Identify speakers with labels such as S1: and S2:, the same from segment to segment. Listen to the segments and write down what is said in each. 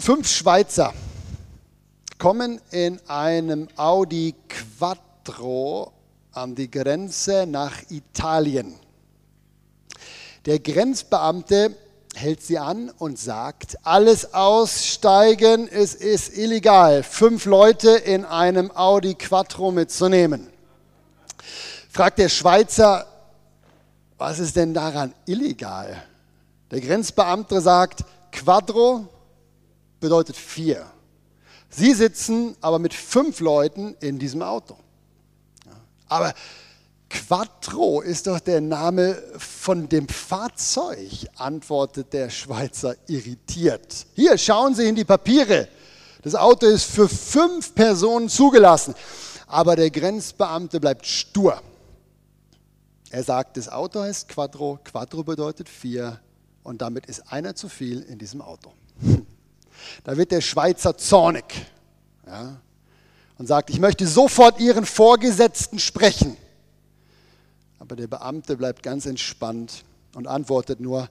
S1: Fünf Schweizer kommen in einem Audi Quattro an die Grenze nach Italien. Der Grenzbeamte hält sie an und sagt, alles aussteigen, es ist illegal, fünf Leute in einem Audi Quattro mitzunehmen. Fragt der Schweizer, was ist denn daran illegal? Der Grenzbeamte sagt, Quattro bedeutet vier. Sie sitzen aber mit fünf Leuten in diesem Auto. Aber Quattro ist doch der Name von dem Fahrzeug, antwortet der Schweizer irritiert. Hier, schauen Sie in die Papiere. Das Auto ist für fünf Personen zugelassen. Aber der Grenzbeamte bleibt stur. Er sagt, das Auto heißt Quattro, Quattro bedeutet vier und damit ist einer zu viel in diesem Auto. Da wird der Schweizer zornig ja, und sagt, ich möchte sofort Ihren Vorgesetzten sprechen. Aber der Beamte bleibt ganz entspannt und antwortet nur,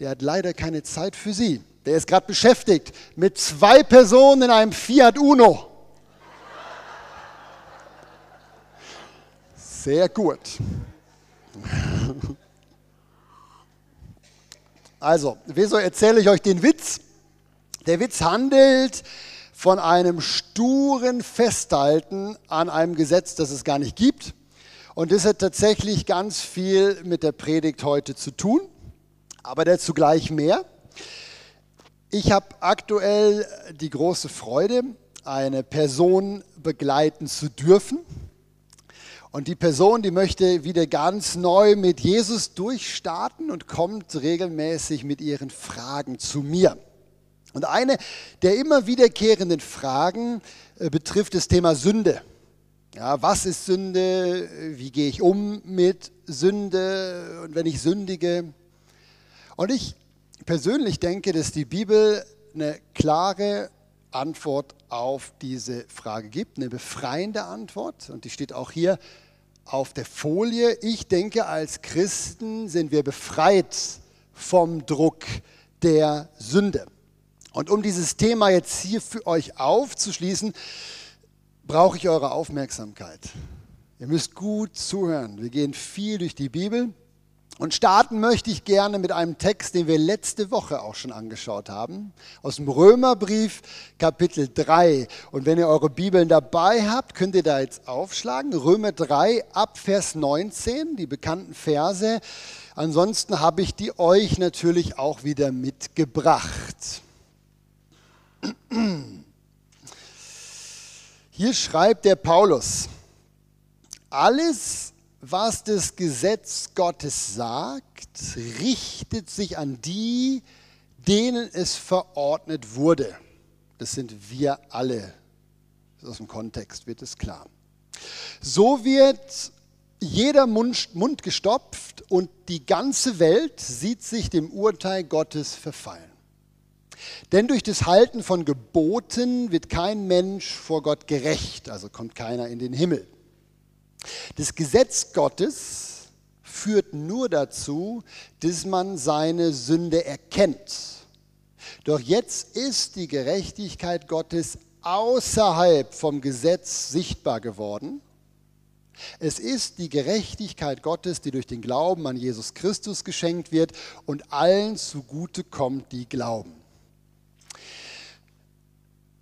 S1: der hat leider keine Zeit für Sie. Der ist gerade beschäftigt mit zwei Personen in einem Fiat Uno. Sehr gut. Also, wieso erzähle ich euch den Witz? Der Witz handelt von einem sturen Festhalten an einem Gesetz, das es gar nicht gibt. Und das hat tatsächlich ganz viel mit der Predigt heute zu tun, aber dazu gleich mehr. Ich habe aktuell die große Freude, eine Person begleiten zu dürfen. Und die Person, die möchte wieder ganz neu mit Jesus durchstarten und kommt regelmäßig mit ihren Fragen zu mir. Und eine der immer wiederkehrenden Fragen äh, betrifft das Thema Sünde. Ja, was ist Sünde? Wie gehe ich um mit Sünde? Und wenn ich sündige? Und ich persönlich denke, dass die Bibel eine klare Antwort auf diese Frage gibt, eine befreiende Antwort. Und die steht auch hier auf der Folie. Ich denke, als Christen sind wir befreit vom Druck der Sünde. Und um dieses Thema jetzt hier für euch aufzuschließen, brauche ich eure Aufmerksamkeit. Ihr müsst gut zuhören. Wir gehen viel durch die Bibel. Und starten möchte ich gerne mit einem Text, den wir letzte Woche auch schon angeschaut haben, aus dem Römerbrief Kapitel 3. Und wenn ihr eure Bibeln dabei habt, könnt ihr da jetzt aufschlagen. Römer 3 ab Vers 19, die bekannten Verse. Ansonsten habe ich die euch natürlich auch wieder mitgebracht. Hier schreibt der Paulus, alles, was das Gesetz Gottes sagt, richtet sich an die, denen es verordnet wurde. Das sind wir alle. Aus dem Kontext wird es klar. So wird jeder Mund, gestopft und die ganze Welt sieht sich dem Urteil Gottes verfallen. Denn durch das Halten von Geboten wird kein Mensch vor Gott gerecht, also kommt keiner in den Himmel. Das Gesetz Gottes führt nur dazu, dass man seine Sünde erkennt. Doch jetzt ist die Gerechtigkeit Gottes außerhalb vom Gesetz sichtbar geworden. Es ist die Gerechtigkeit Gottes, die durch den Glauben an Jesus Christus geschenkt wird und allen zugute kommt, die glauben.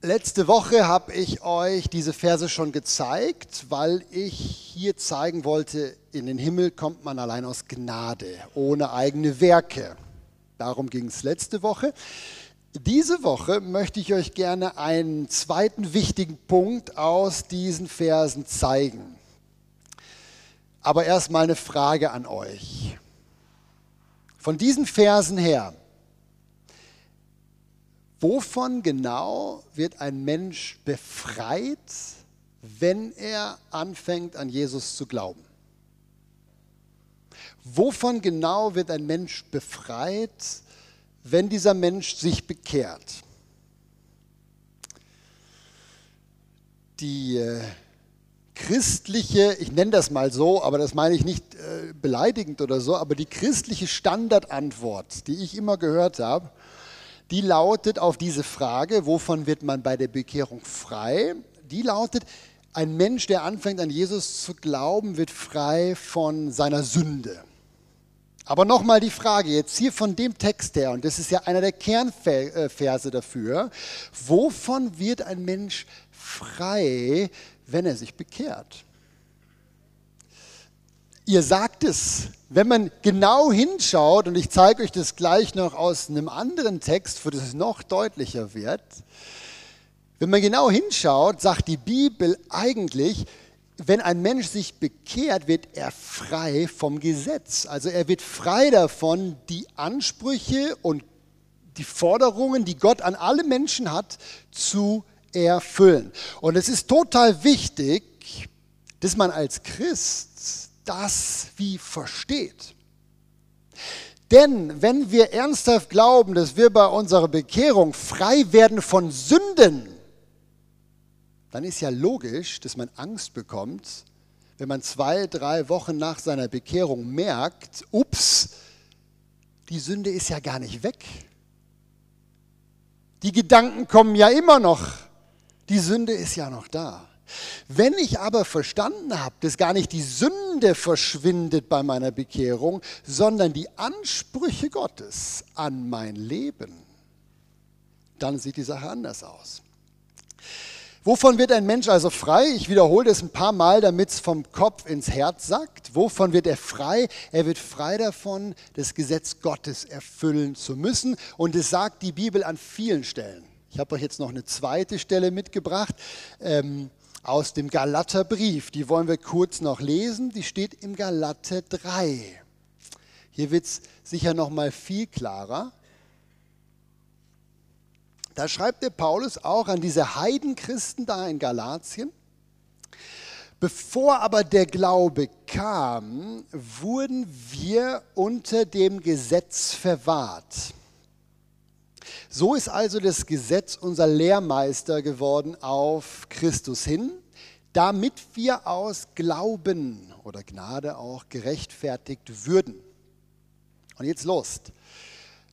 S1: Letzte Woche habe ich euch diese Verse schon gezeigt, weil ich hier zeigen wollte, in den Himmel kommt man allein aus Gnade, ohne eigene Werke. Darum ging es letzte Woche. Diese Woche möchte ich euch gerne einen zweiten wichtigen Punkt aus diesen Versen zeigen. Aber erstmal eine Frage an euch. Von diesen Versen her, Wovon genau wird ein Mensch befreit, wenn er anfängt an Jesus zu glauben? Wovon genau wird ein Mensch befreit, wenn dieser Mensch sich bekehrt? Die äh, christliche, ich nenne das mal so, aber das meine ich nicht äh, beleidigend oder so, aber die christliche Standardantwort, die ich immer gehört habe, die lautet auf diese Frage, wovon wird man bei der Bekehrung frei? Die lautet, ein Mensch, der anfängt an Jesus zu glauben, wird frei von seiner Sünde. Aber nochmal die Frage, jetzt hier von dem Text her, und das ist ja einer der Kernverse dafür, wovon wird ein Mensch frei, wenn er sich bekehrt? Ihr sagt es, wenn man genau hinschaut, und ich zeige euch das gleich noch aus einem anderen Text, wo das noch deutlicher wird, wenn man genau hinschaut, sagt die Bibel eigentlich, wenn ein Mensch sich bekehrt, wird er frei vom Gesetz. Also er wird frei davon, die Ansprüche und die Forderungen, die Gott an alle Menschen hat, zu erfüllen. Und es ist total wichtig, dass man als Christ das wie versteht. Denn wenn wir ernsthaft glauben, dass wir bei unserer Bekehrung frei werden von Sünden, dann ist ja logisch, dass man Angst bekommt, wenn man zwei, drei Wochen nach seiner Bekehrung merkt, ups, die Sünde ist ja gar nicht weg. Die Gedanken kommen ja immer noch. Die Sünde ist ja noch da. Wenn ich aber verstanden habe, dass gar nicht die Sünde verschwindet bei meiner Bekehrung, sondern die Ansprüche Gottes an mein Leben, dann sieht die Sache anders aus. Wovon wird ein Mensch also frei? Ich wiederhole das ein paar Mal, damit es vom Kopf ins Herz sagt. Wovon wird er frei? Er wird frei davon, das Gesetz Gottes erfüllen zu müssen. Und es sagt die Bibel an vielen Stellen. Ich habe euch jetzt noch eine zweite Stelle mitgebracht ähm, aus dem Galaterbrief. Die wollen wir kurz noch lesen. Die steht im Galater 3. Hier wird es sicher noch mal viel klarer. Da schreibt der Paulus auch an diese Heidenchristen da in Galatien. Bevor aber der Glaube kam, wurden wir unter dem Gesetz verwahrt. So ist also das Gesetz unser Lehrmeister geworden auf Christus hin, damit wir aus Glauben oder Gnade auch gerechtfertigt würden. Und jetzt los.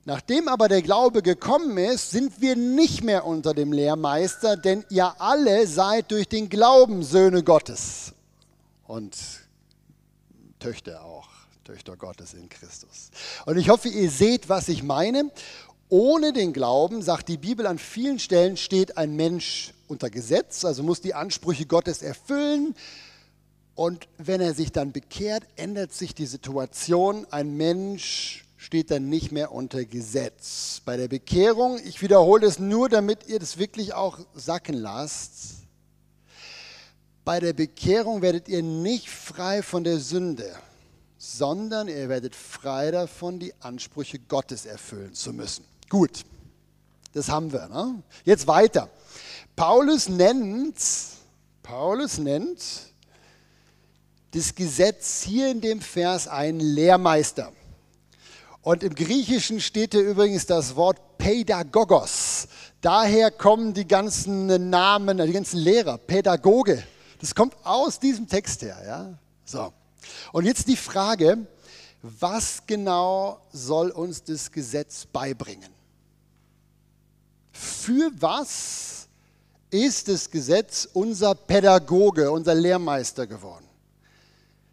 S1: Nachdem aber der Glaube gekommen ist, sind wir nicht mehr unter dem Lehrmeister, denn ihr alle seid durch den Glauben Söhne Gottes und Töchter auch, Töchter Gottes in Christus. Und ich hoffe, ihr seht, was ich meine. Ohne den Glauben, sagt die Bibel an vielen Stellen, steht ein Mensch unter Gesetz, also muss die Ansprüche Gottes erfüllen. Und wenn er sich dann bekehrt, ändert sich die Situation. Ein Mensch steht dann nicht mehr unter Gesetz. Bei der Bekehrung, ich wiederhole es nur, damit ihr das wirklich auch sacken lasst, bei der Bekehrung werdet ihr nicht frei von der Sünde, sondern ihr werdet frei davon, die Ansprüche Gottes erfüllen zu müssen. Gut, das haben wir. Ne? Jetzt weiter. Paulus nennt, Paulus nennt das Gesetz hier in dem Vers einen Lehrmeister. Und im Griechischen steht hier übrigens das Wort Pädagogos. Daher kommen die ganzen Namen, die ganzen Lehrer, Pädagoge. Das kommt aus diesem Text her. Ja? So. Und jetzt die Frage, was genau soll uns das Gesetz beibringen? Für was ist das Gesetz unser Pädagoge, unser Lehrmeister geworden?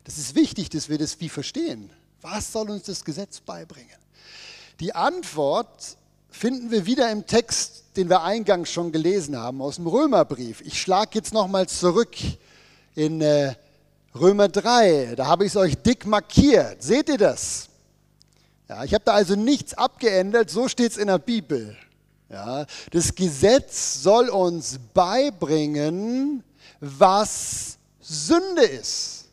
S1: Das ist wichtig, dass wir das wie verstehen. Was soll uns das Gesetz beibringen? Die Antwort finden wir wieder im Text, den wir eingangs schon gelesen haben, aus dem Römerbrief. Ich schlage jetzt nochmal zurück in äh, Römer 3. Da habe ich es euch dick markiert. Seht ihr das? Ja, ich habe da also nichts abgeändert, so steht es in der Bibel. Ja, das Gesetz soll uns beibringen, was Sünde ist.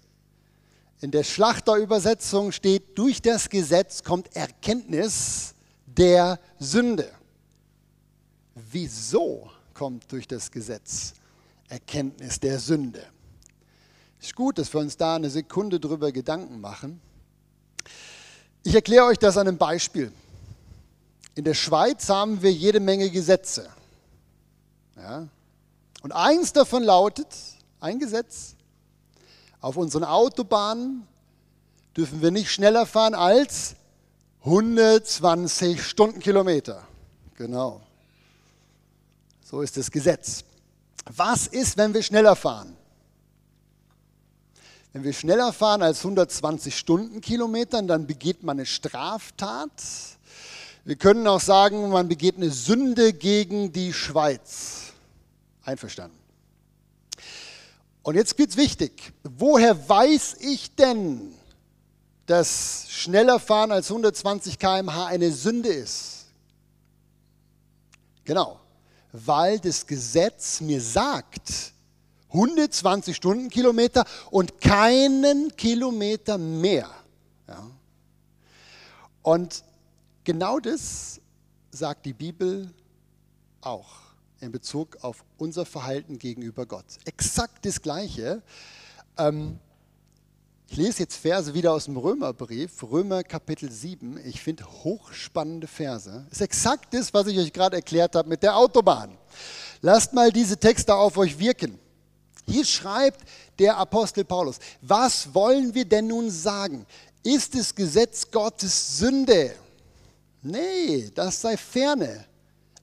S1: In der Schlachterübersetzung steht, durch das Gesetz kommt Erkenntnis der Sünde. Wieso kommt durch das Gesetz Erkenntnis der Sünde? Ist gut, dass wir uns da eine Sekunde drüber Gedanken machen. Ich erkläre euch das an einem Beispiel. In der Schweiz haben wir jede Menge Gesetze. Ja? Und eins davon lautet, ein Gesetz, auf unseren Autobahnen dürfen wir nicht schneller fahren als 120 Stundenkilometer. Genau. So ist das Gesetz. Was ist, wenn wir schneller fahren? Wenn wir schneller fahren als 120 Stundenkilometer, dann begeht man eine Straftat. Wir können auch sagen, man begeht eine Sünde gegen die Schweiz. Einverstanden. Und jetzt wird es wichtig. Woher weiß ich denn, dass schneller fahren als 120 km/h eine Sünde ist? Genau, weil das Gesetz mir sagt, 120 Stundenkilometer und keinen Kilometer mehr. Ja. Und genau das sagt die Bibel auch in Bezug auf unser Verhalten gegenüber Gott. Exakt das Gleiche. Ähm, ich lese jetzt Verse wieder aus dem Römerbrief, Römer Kapitel 7. Ich finde hochspannende Verse. Ist exakt das, was ich euch gerade erklärt habe mit der Autobahn. Lasst mal diese Texte auf euch wirken. Hier schreibt der Apostel Paulus, was wollen wir denn nun sagen? Ist das Gesetz Gottes Sünde? Nee, das sei ferne.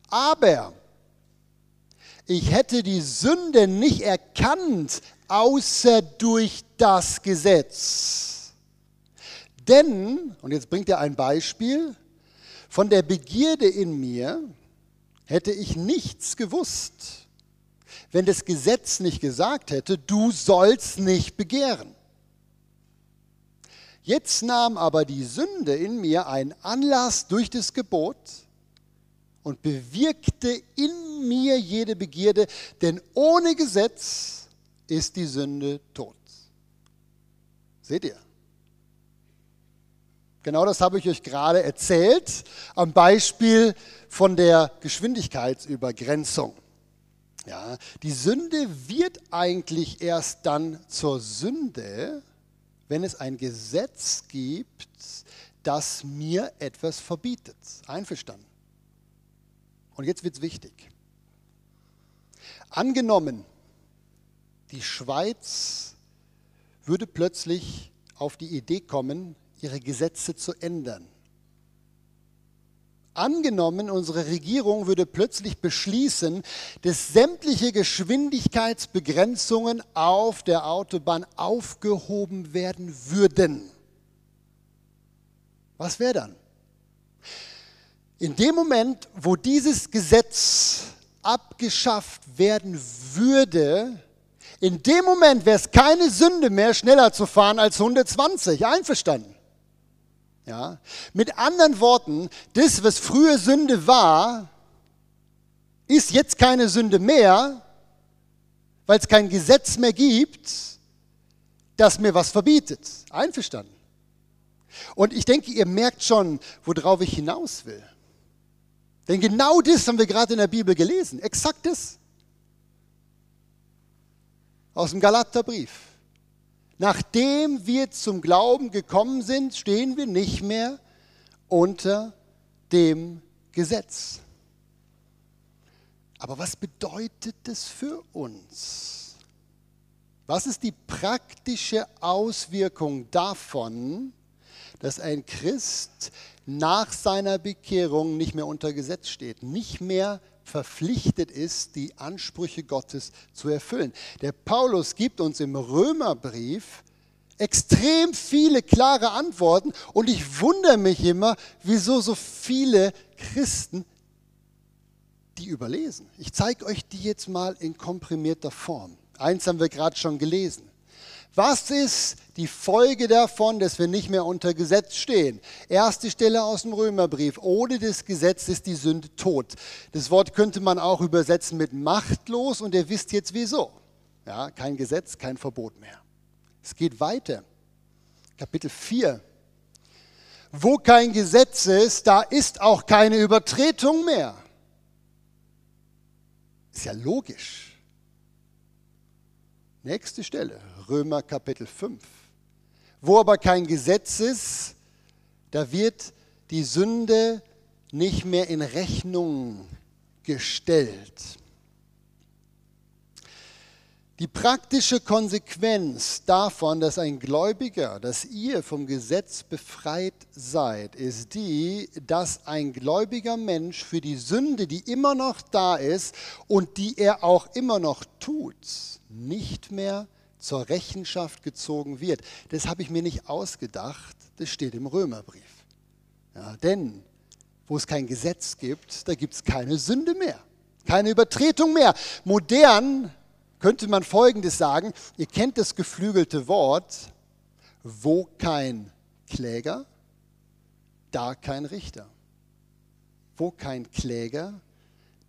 S1: Aber ich hätte die Sünde nicht erkannt, außer durch das Gesetz. Denn, und jetzt bringt er ein Beispiel, von der Begierde in mir hätte ich nichts gewusst wenn das Gesetz nicht gesagt hätte, du sollst nicht begehren. Jetzt nahm aber die Sünde in mir einen Anlass durch das Gebot und bewirkte in mir jede Begierde, denn ohne Gesetz ist die Sünde tot. Seht ihr? Genau das habe ich euch gerade erzählt am Beispiel von der Geschwindigkeitsübergrenzung. Ja, die Sünde wird eigentlich erst dann zur Sünde, wenn es ein Gesetz gibt, das mir etwas verbietet. Einverstanden. Und jetzt wird es wichtig. Angenommen, die Schweiz würde plötzlich auf die Idee kommen, ihre Gesetze zu ändern. Angenommen, unsere Regierung würde plötzlich beschließen, dass sämtliche Geschwindigkeitsbegrenzungen auf der Autobahn aufgehoben werden würden. Was wäre dann? In dem Moment, wo dieses Gesetz abgeschafft werden würde, in dem Moment wäre es keine Sünde mehr, schneller zu fahren als 120. Einverstanden? Ja? Mit anderen Worten, das, was früher Sünde war, ist jetzt keine Sünde mehr, weil es kein Gesetz mehr gibt, das mir was verbietet. Einverstanden? Und ich denke, ihr merkt schon, worauf ich hinaus will. Denn genau das haben wir gerade in der Bibel gelesen. Exakt das. Aus dem Galaterbrief. Nachdem wir zum Glauben gekommen sind, stehen wir nicht mehr unter dem Gesetz. Aber was bedeutet das für uns? Was ist die praktische Auswirkung davon, dass ein Christ nach seiner Bekehrung nicht mehr unter Gesetz steht, nicht mehr verpflichtet ist, die Ansprüche Gottes zu erfüllen. Der Paulus gibt uns im Römerbrief extrem viele klare Antworten und ich wundere mich immer, wieso so viele Christen die überlesen. Ich zeige euch die jetzt mal in komprimierter Form. Eins haben wir gerade schon gelesen. Was ist die Folge davon, dass wir nicht mehr unter Gesetz stehen? Erste Stelle aus dem Römerbrief. Ohne das Gesetz ist die Sünde tot. Das Wort könnte man auch übersetzen mit machtlos und ihr wisst jetzt wieso. Ja, kein Gesetz, kein Verbot mehr. Es geht weiter. Kapitel 4. Wo kein Gesetz ist, da ist auch keine Übertretung mehr. Ist ja logisch. Nächste Stelle, Römer Kapitel 5. Wo aber kein Gesetz ist, da wird die Sünde nicht mehr in Rechnung gestellt. Die praktische Konsequenz davon, dass ein Gläubiger, dass ihr vom Gesetz befreit seid, ist die, dass ein gläubiger Mensch für die Sünde, die immer noch da ist und die er auch immer noch tut, nicht mehr zur Rechenschaft gezogen wird. Das habe ich mir nicht ausgedacht, das steht im Römerbrief. Ja, denn wo es kein Gesetz gibt, da gibt es keine Sünde mehr, keine Übertretung mehr. Modern könnte man Folgendes sagen, ihr kennt das geflügelte Wort, wo kein Kläger, da kein Richter. Wo kein Kläger,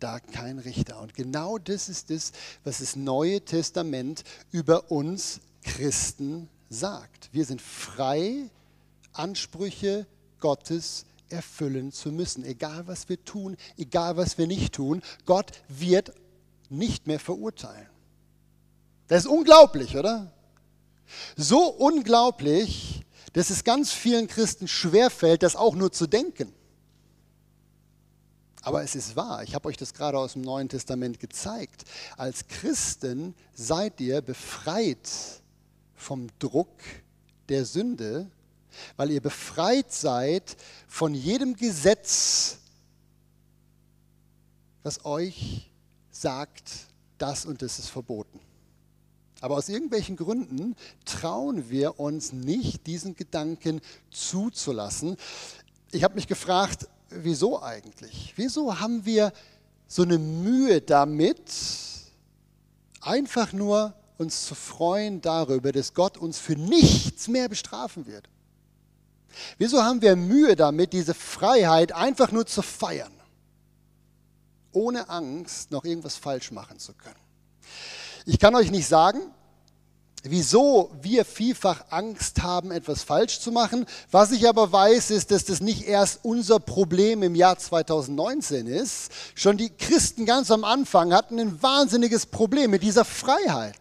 S1: da kein Richter. Und genau das ist es, was das Neue Testament über uns Christen sagt. Wir sind frei, Ansprüche Gottes erfüllen zu müssen. Egal was wir tun, egal was wir nicht tun, Gott wird nicht mehr verurteilen. Das ist unglaublich, oder? So unglaublich, dass es ganz vielen Christen schwerfällt, das auch nur zu denken. Aber es ist wahr, ich habe euch das gerade aus dem Neuen Testament gezeigt. Als Christen seid ihr befreit vom Druck der Sünde, weil ihr befreit seid von jedem Gesetz, was euch sagt, das und das ist verboten. Aber aus irgendwelchen Gründen trauen wir uns nicht, diesen Gedanken zuzulassen. Ich habe mich gefragt, wieso eigentlich? Wieso haben wir so eine Mühe damit, einfach nur uns zu freuen darüber, dass Gott uns für nichts mehr bestrafen wird? Wieso haben wir Mühe damit, diese Freiheit einfach nur zu feiern, ohne Angst, noch irgendwas falsch machen zu können? Ich kann euch nicht sagen, wieso wir vielfach Angst haben, etwas falsch zu machen. Was ich aber weiß, ist, dass das nicht erst unser Problem im Jahr 2019 ist. Schon die Christen ganz am Anfang hatten ein wahnsinniges Problem mit dieser Freiheit.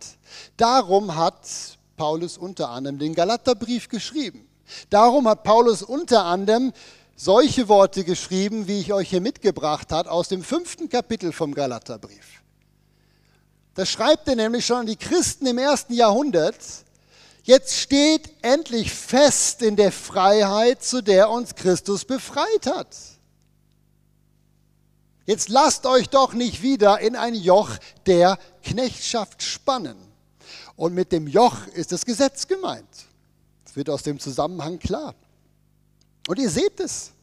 S1: Darum hat Paulus unter anderem den Galaterbrief geschrieben. Darum hat Paulus unter anderem solche Worte geschrieben, wie ich euch hier mitgebracht habe, aus dem fünften Kapitel vom Galaterbrief. Da schreibt er nämlich schon an die Christen im ersten Jahrhundert, jetzt steht endlich fest in der Freiheit, zu der uns Christus befreit hat. Jetzt lasst euch doch nicht wieder in ein Joch der Knechtschaft spannen. Und mit dem Joch ist das Gesetz gemeint. Das wird aus dem Zusammenhang klar. Und ihr seht es.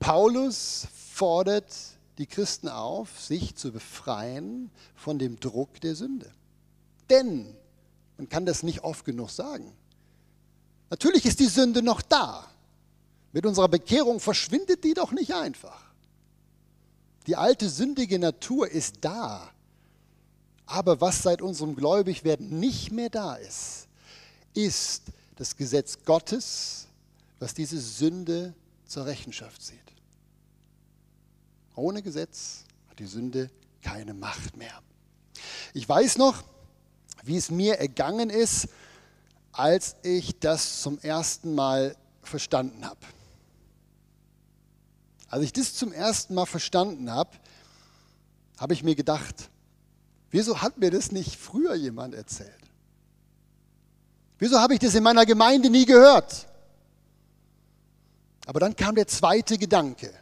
S1: Paulus fordert die Christen auf, sich zu befreien von dem Druck der Sünde. Denn, man kann das nicht oft genug sagen, natürlich ist die Sünde noch da. Mit unserer Bekehrung verschwindet die doch nicht einfach. Die alte sündige Natur ist da. Aber was seit unserem Gläubigwerden nicht mehr da ist, ist das Gesetz Gottes, was diese Sünde zur Rechenschaft zieht. Ohne Gesetz hat die Sünde keine Macht mehr. Ich weiß noch, wie es mir ergangen ist, als ich das zum ersten Mal verstanden habe. Als ich das zum ersten Mal verstanden habe, habe ich mir gedacht, wieso hat mir das nicht früher jemand erzählt? Wieso habe ich das in meiner Gemeinde nie gehört? Aber dann kam der zweite Gedanke.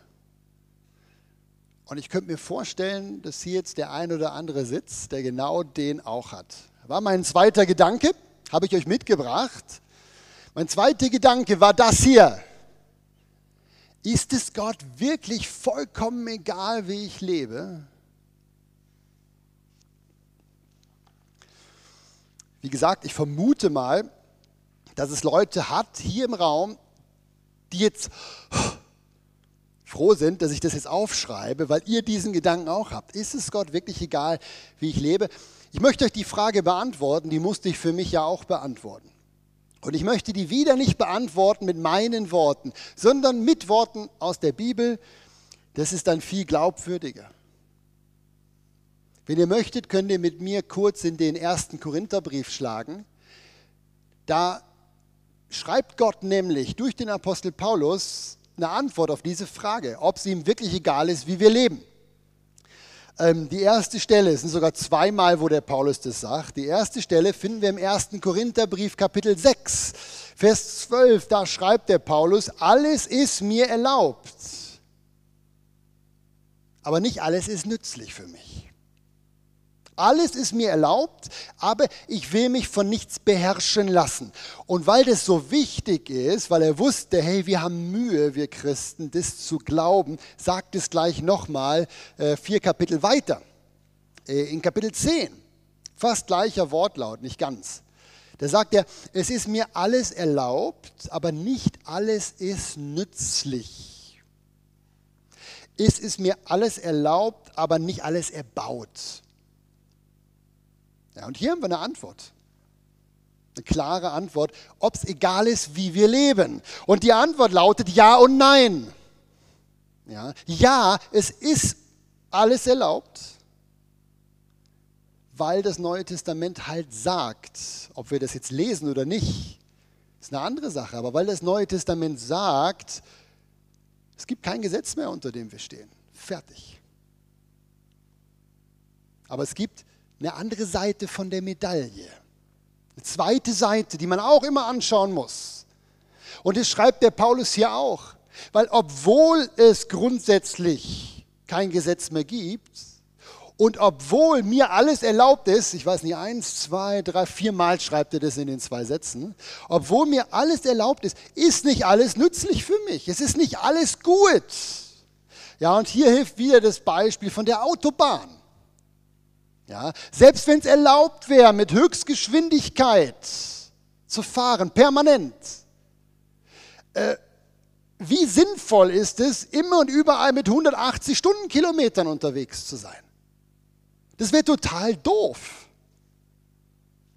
S1: Und ich könnte mir vorstellen, dass hier jetzt der ein oder andere sitzt, der genau den auch hat. War mein zweiter Gedanke, habe ich euch mitgebracht. Mein zweiter Gedanke war das hier. Ist es Gott wirklich vollkommen egal, wie ich lebe? Wie gesagt, ich vermute mal, dass es Leute hat hier im Raum, die jetzt froh sind, dass ich das jetzt aufschreibe, weil ihr diesen Gedanken auch habt. Ist es Gott wirklich egal, wie ich lebe? Ich möchte euch die Frage beantworten, die musste ich für mich ja auch beantworten. Und ich möchte die wieder nicht beantworten mit meinen Worten, sondern mit Worten aus der Bibel. Das ist dann viel glaubwürdiger. Wenn ihr möchtet, könnt ihr mit mir kurz in den ersten Korintherbrief schlagen. Da schreibt Gott nämlich durch den Apostel Paulus eine Antwort auf diese Frage, ob es ihm wirklich egal ist, wie wir leben. Ähm, die erste Stelle, es sind sogar zweimal, wo der Paulus das sagt. Die erste Stelle finden wir im 1. Korintherbrief, Kapitel 6, Vers 12. Da schreibt der Paulus: Alles ist mir erlaubt, aber nicht alles ist nützlich für mich. Alles ist mir erlaubt, aber ich will mich von nichts beherrschen lassen. Und weil das so wichtig ist, weil er wusste, hey, wir haben Mühe, wir Christen, das zu glauben, sagt es gleich nochmal äh, vier Kapitel weiter. Äh, in Kapitel 10, fast gleicher Wortlaut, nicht ganz. Da sagt er, es ist mir alles erlaubt, aber nicht alles ist nützlich. Es ist mir alles erlaubt, aber nicht alles erbaut. Ja, und hier haben wir eine Antwort. Eine klare Antwort, ob es egal ist, wie wir leben. Und die Antwort lautet Ja und Nein. Ja, ja es ist alles erlaubt, weil das Neue Testament halt sagt, ob wir das jetzt lesen oder nicht, ist eine andere Sache. Aber weil das Neue Testament sagt, es gibt kein Gesetz mehr, unter dem wir stehen. Fertig. Aber es gibt eine andere Seite von der Medaille. Eine zweite Seite, die man auch immer anschauen muss. Und das schreibt der Paulus hier auch. Weil obwohl es grundsätzlich kein Gesetz mehr gibt und obwohl mir alles erlaubt ist, ich weiß nicht, eins, zwei, drei, vier Mal schreibt er das in den zwei Sätzen, obwohl mir alles erlaubt ist, ist nicht alles nützlich für mich. Es ist nicht alles gut. Ja, und hier hilft wieder das Beispiel von der Autobahn. Ja, selbst wenn es erlaubt wäre, mit Höchstgeschwindigkeit zu fahren, permanent. Äh, wie sinnvoll ist es, immer und überall mit 180 Stundenkilometern unterwegs zu sein? Das wäre total doof.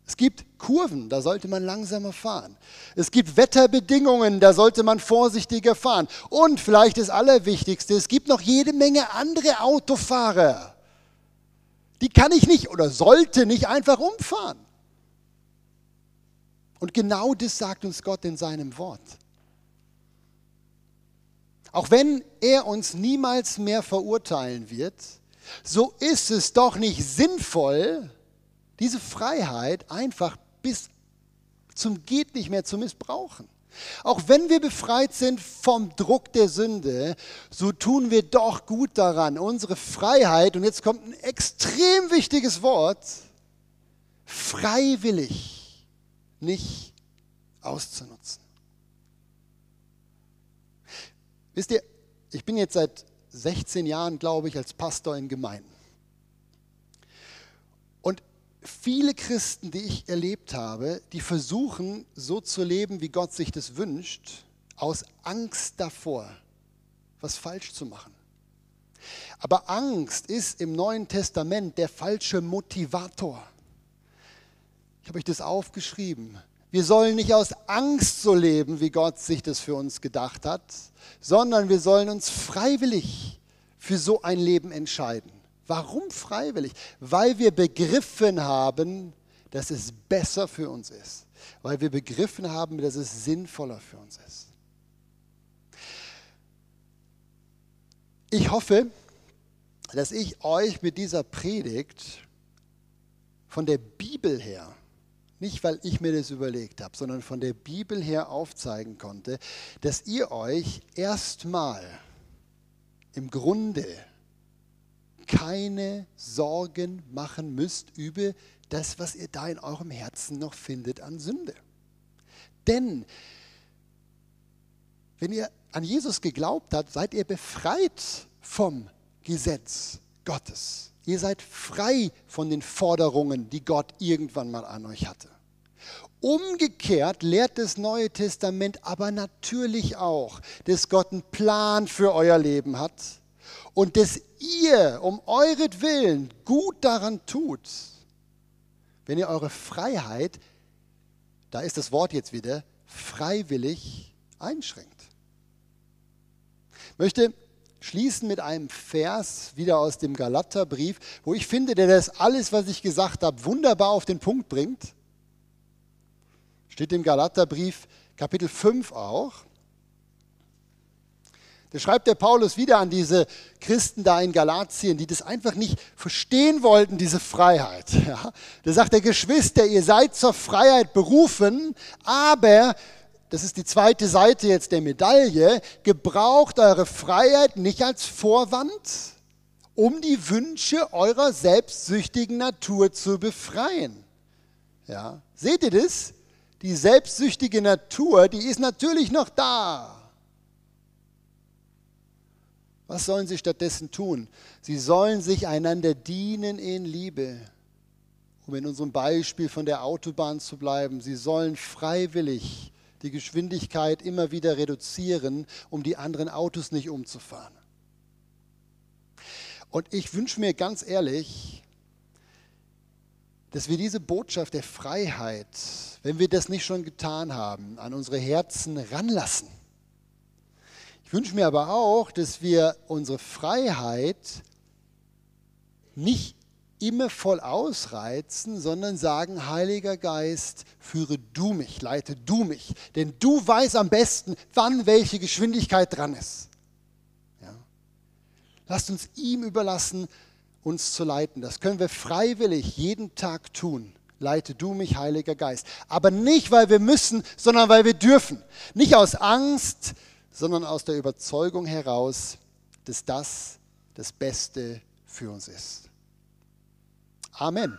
S1: Es gibt Kurven, da sollte man langsamer fahren. Es gibt Wetterbedingungen, da sollte man vorsichtiger fahren. Und vielleicht das Allerwichtigste, es gibt noch jede Menge andere Autofahrer die kann ich nicht oder sollte nicht einfach umfahren. Und genau das sagt uns Gott in seinem Wort. Auch wenn er uns niemals mehr verurteilen wird, so ist es doch nicht sinnvoll, diese Freiheit einfach bis zum geht nicht mehr zu missbrauchen. Auch wenn wir befreit sind vom Druck der Sünde, so tun wir doch gut daran, unsere Freiheit, und jetzt kommt ein extrem wichtiges Wort, freiwillig nicht auszunutzen. Wisst ihr, ich bin jetzt seit 16 Jahren, glaube ich, als Pastor in Gemeinden viele Christen, die ich erlebt habe, die versuchen, so zu leben, wie Gott sich das wünscht, aus Angst davor, was falsch zu machen. Aber Angst ist im Neuen Testament der falsche Motivator. Ich habe euch das aufgeschrieben. Wir sollen nicht aus Angst so leben, wie Gott sich das für uns gedacht hat, sondern wir sollen uns freiwillig für so ein Leben entscheiden. Warum freiwillig? Weil wir begriffen haben, dass es besser für uns ist. Weil wir begriffen haben, dass es sinnvoller für uns ist. Ich hoffe, dass ich euch mit dieser Predigt von der Bibel her, nicht weil ich mir das überlegt habe, sondern von der Bibel her aufzeigen konnte, dass ihr euch erstmal im Grunde keine Sorgen machen müsst über das, was ihr da in eurem Herzen noch findet an Sünde. Denn wenn ihr an Jesus geglaubt habt, seid ihr befreit vom Gesetz Gottes. Ihr seid frei von den Forderungen, die Gott irgendwann mal an euch hatte. Umgekehrt lehrt das Neue Testament aber natürlich auch, dass Gott einen Plan für euer Leben hat und dass ihr um euretwillen gut daran tut, wenn ihr eure Freiheit, da ist das Wort jetzt wieder, freiwillig einschränkt. Ich möchte schließen mit einem Vers wieder aus dem Galaterbrief, wo ich finde, der das alles, was ich gesagt habe, wunderbar auf den Punkt bringt. Steht im Galaterbrief Kapitel 5 auch. Da schreibt der Paulus wieder an diese Christen da in Galatien, die das einfach nicht verstehen wollten, diese Freiheit. Ja, da sagt der Geschwister, ihr seid zur Freiheit berufen, aber, das ist die zweite Seite jetzt der Medaille, gebraucht eure Freiheit nicht als Vorwand, um die Wünsche eurer selbstsüchtigen Natur zu befreien. Ja, seht ihr das? Die selbstsüchtige Natur, die ist natürlich noch da. Was sollen sie stattdessen tun? Sie sollen sich einander dienen in Liebe. Um in unserem Beispiel von der Autobahn zu bleiben, sie sollen freiwillig die Geschwindigkeit immer wieder reduzieren, um die anderen Autos nicht umzufahren. Und ich wünsche mir ganz ehrlich, dass wir diese Botschaft der Freiheit, wenn wir das nicht schon getan haben, an unsere Herzen ranlassen wünsche mir aber auch, dass wir unsere Freiheit nicht immer voll ausreizen, sondern sagen, Heiliger Geist, führe du mich, leite du mich, denn du weißt am besten, wann welche Geschwindigkeit dran ist. Ja? Lasst uns ihm überlassen, uns zu leiten. Das können wir freiwillig jeden Tag tun. Leite du mich, Heiliger Geist. Aber nicht, weil wir müssen, sondern weil wir dürfen. Nicht aus Angst, sondern aus der Überzeugung heraus, dass das das Beste für uns ist. Amen.